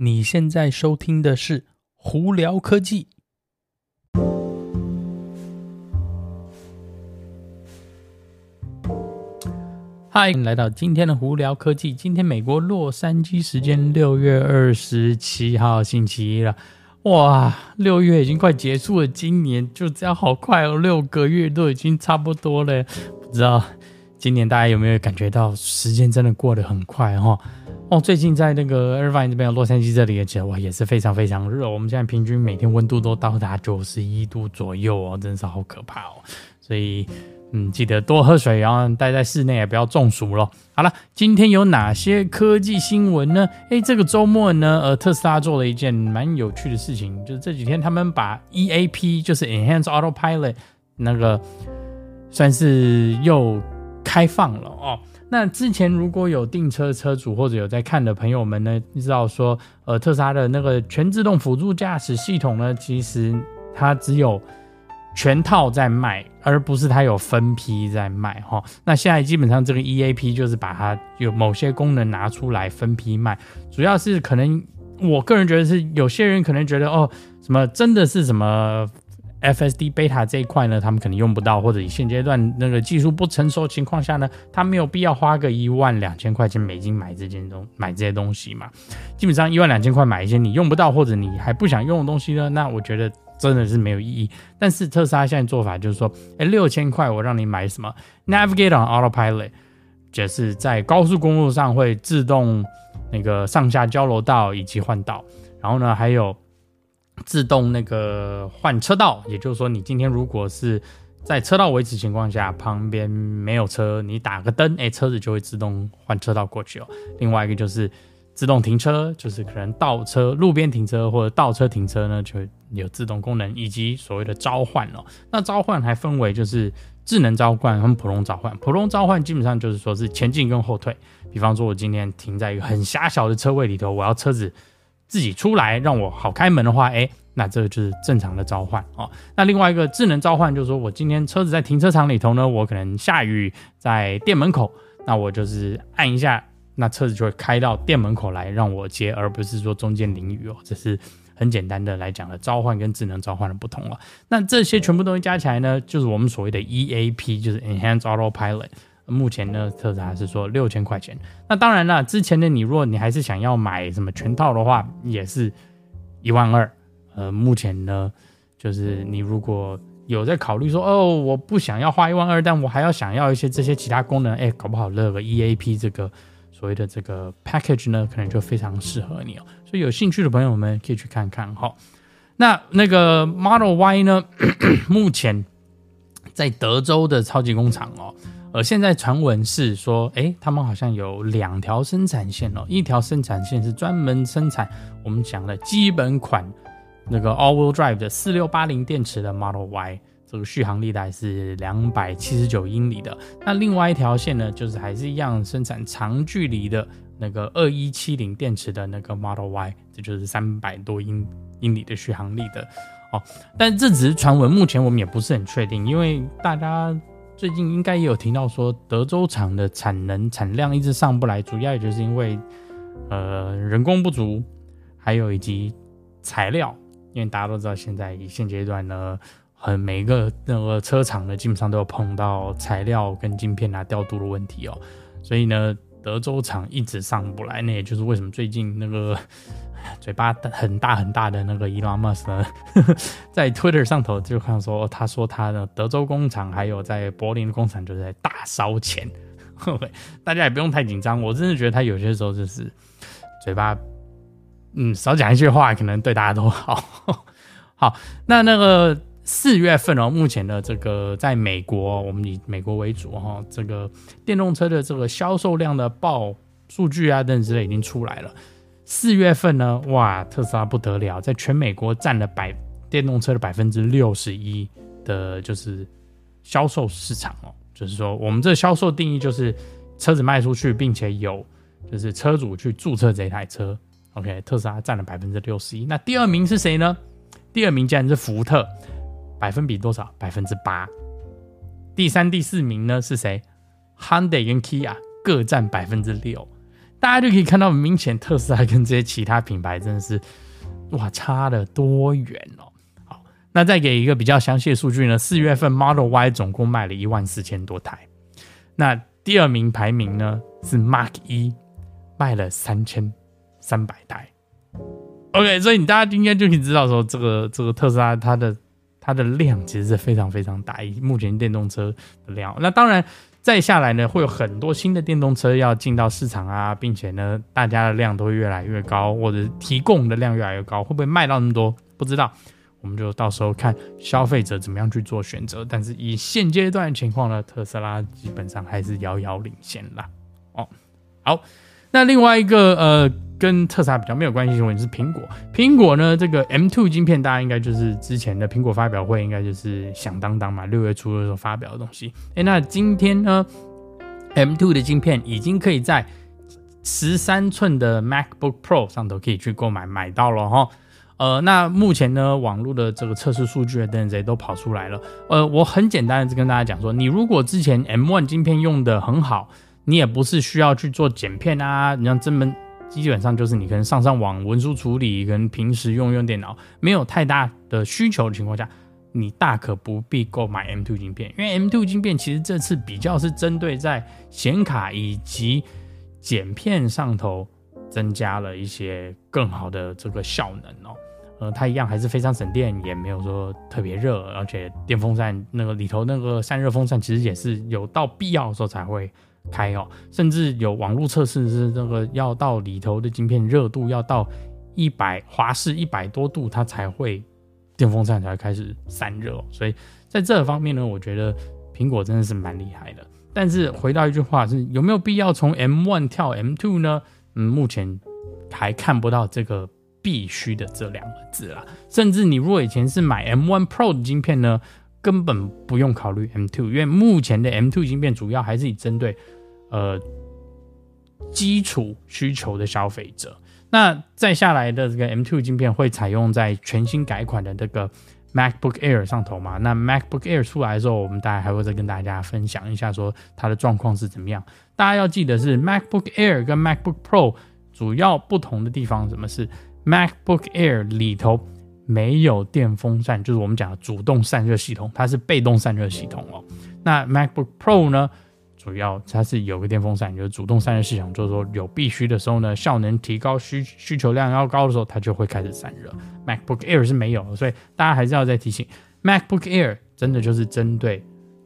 你现在收听的是《胡聊科技》。嗨，来到今天的《胡聊科技》。今天美国洛杉矶时间六月二十七号星期一了。哇，六月已经快结束了，今年就这样好快哦，六个月都已经差不多了。不知道今年大家有没有感觉到时间真的过得很快哈？哦，哦最近在那个 Irvine 这边，洛杉矶这里也觉得哇，也是非常非常热。我们现在平均每天温度都到达九十一度左右哦，真是好可怕哦。所以，嗯，记得多喝水，然后待在室内也不要中暑咯。好了，今天有哪些科技新闻呢？诶，这个周末呢，呃，特斯拉做了一件蛮有趣的事情，就是这几天他们把 EAP，就是 Enhanced Autopilot，那个算是又开放了哦。那之前如果有订车车主或者有在看的朋友们呢，知道说，呃，特斯拉的那个全自动辅助驾驶系统呢，其实它只有全套在卖，而不是它有分批在卖哈。那现在基本上这个 EAP 就是把它有某些功能拿出来分批卖，主要是可能我个人觉得是有些人可能觉得哦，什么真的是什么。FSD Beta 这一块呢，他们可能用不到，或者以现阶段那个技术不成熟情况下呢，他没有必要花个一万两千块钱美金买这件东买这些东西嘛。基本上一万两千块买一些你用不到或者你还不想用的东西呢，那我觉得真的是没有意义。但是特斯拉现在做法就是说，哎，六千块我让你买什么？Navigate on Autopilot，就是在高速公路上会自动那个上下交流道以及换道，然后呢还有。自动那个换车道，也就是说，你今天如果是在车道维持情况下，旁边没有车，你打个灯，哎，车子就会自动换车道过去哦。另外一个就是自动停车，就是可能倒车、路边停车或者倒车停车呢，就有自动功能，以及所谓的召唤哦。那召唤还分为就是智能召唤和普通召唤。普通召唤基本上就是说是前进跟后退。比方说，我今天停在一个很狭小的车位里头，我要车子。自己出来让我好开门的话，哎，那这个就是正常的召唤哦。那另外一个智能召唤就是说，我今天车子在停车场里头呢，我可能下雨在店门口，那我就是按一下，那车子就会开到店门口来让我接，而不是说中间淋雨哦。这是很简单的来讲的召唤跟智能召唤的不同了。那这些全部东西加起来呢，就是我们所谓的 EAP，就是 Enhanced Autopilot。目前呢，特斯拉是说六千块钱。那当然了，之前的你，如果你还是想要买什么全套的话，也是一万二。呃，目前呢，就是你如果有在考虑说，哦，我不想要花一万二，但我还要想要一些这些其他功能，哎，搞不好那个 EAP 这个所谓的这个 package 呢，可能就非常适合你哦。所以有兴趣的朋友们可以去看看哈。那那个 Model Y 呢，目前在德州的超级工厂哦。而现在传闻是说，哎，他们好像有两条生产线哦，一条生产线是专门生产我们讲的基本款那个 all-wheel drive 的四六八零电池的 Model Y，这个续航力大概是两百七十九英里的。那另外一条线呢，就是还是一样生产长距离的那个二一七零电池的那个 Model Y，这就是三百多英英里的续航力的哦。但这只是传闻，目前我们也不是很确定，因为大家。最近应该也有听到说，德州厂的产能产量一直上不来，主要也就是因为，呃，人工不足，还有以及材料，因为大家都知道，现在现阶段呢，很每一个那个车厂呢，基本上都有碰到材料跟晶片啊调度的问题哦，所以呢。德州厂一直上不来，那也就是为什么最近那个 嘴巴很大很大的那个伊拉马斯呢，在 Twitter 上头就看说，他说他的德州工厂还有在柏林工厂就在大烧钱，大家也不用太紧张。我真的觉得他有些时候就是嘴巴，嗯，少讲一句话，可能对大家都好。好，那那个。四月份哦，目前的这个在美国，我们以美国为主哈，这个电动车的这个销售量的报数据啊等等之类已经出来了。四月份呢，哇，特斯拉不得了，在全美国占了百电动车的百分之六十一的，就是销售市场哦。就是说，我们这销售定义就是车子卖出去，并且有就是车主去注册这台车。OK，特斯拉占了百分之六十一。那第二名是谁呢？第二名竟然是福特。百分比多少？百分之八。第三、第四名呢是谁？Hyundai 跟 Kia 各占百分之六。大家就可以看到，明显特斯拉跟这些其他品牌真的是哇差了多远哦。好，那再给一个比较详细的数据呢，四月份 Model Y 总共卖了一万四千多台，那第二名排名呢是 Mark 一，卖了三千三百台。OK，所以你大家应该就可以知道说，这个这个特斯拉它的它的量其实是非常非常大，以目前电动车的量。那当然再下来呢，会有很多新的电动车要进到市场啊，并且呢，大家的量都会越来越高，或者提供的量越来越高，会不会卖到那么多？不知道，我们就到时候看消费者怎么样去做选择。但是以现阶段情况呢，特斯拉基本上还是遥遥领先啦。哦，好，那另外一个呃。跟特斯拉比较没有关系因为是苹果。苹果呢，这个 M2 晶片，大家应该就是之前的苹果发表会，应该就是响当当嘛，六月初的时候发表的东西。哎，那今天呢，M2 的晶片已经可以在十三寸的 MacBook Pro 上头可以去购买买到了哈。呃，那目前呢，网络的这个测试数据等等这些都跑出来了。呃，我很简单的跟大家讲说，你如果之前 M1 晶片用的很好，你也不是需要去做剪片啊，你像这么。基本上就是你可能上上网、文书处理，跟平时用用电脑，没有太大的需求的情况下，你大可不必购买 M2 晶片，因为 M2 晶片其实这次比较是针对在显卡以及剪片上头增加了一些更好的这个效能哦。呃，它一样还是非常省电，也没有说特别热，而且电风扇那个里头那个散热风扇其实也是有到必要的时候才会。开哦，甚至有网络测试是这个要到里头的晶片热度要到一百华氏一百多度，它才会电风扇才开始散热哦。所以在这方面呢，我觉得苹果真的是蛮厉害的。但是回到一句话是，有没有必要从 M1 跳 M2 呢？嗯，目前还看不到这个必须的这两个字啦。甚至你如果以前是买 M1 Pro 的晶片呢，根本不用考虑 M2，因为目前的 M2 晶片主要还是以针对。呃，基础需求的消费者，那再下来的这个 M2 镜片会采用在全新改款的这个 MacBook Air 上头嘛？那 MacBook Air 出来的时候，我们大家还会再跟大家分享一下，说它的状况是怎么样。大家要记得是 MacBook Air 跟 MacBook Pro 主要不同的地方，什么是 MacBook Air 里头没有电风扇，就是我们讲的主动散热系统，它是被动散热系统哦。那 MacBook Pro 呢？主要它是有个电风扇，就是主动散热系统，就是说有必须的时候呢，效能提高需需求量要高的时候，它就会开始散热。MacBook Air 是没有，所以大家还是要再提醒，MacBook Air 真的就是针对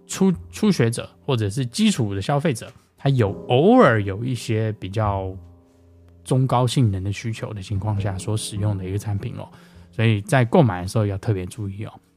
初初学者或者是基础的消费者，它有偶尔有一些比较中高性能的需求的情况下所使用的一个产品哦，所以在购买的时候要特别注意哦。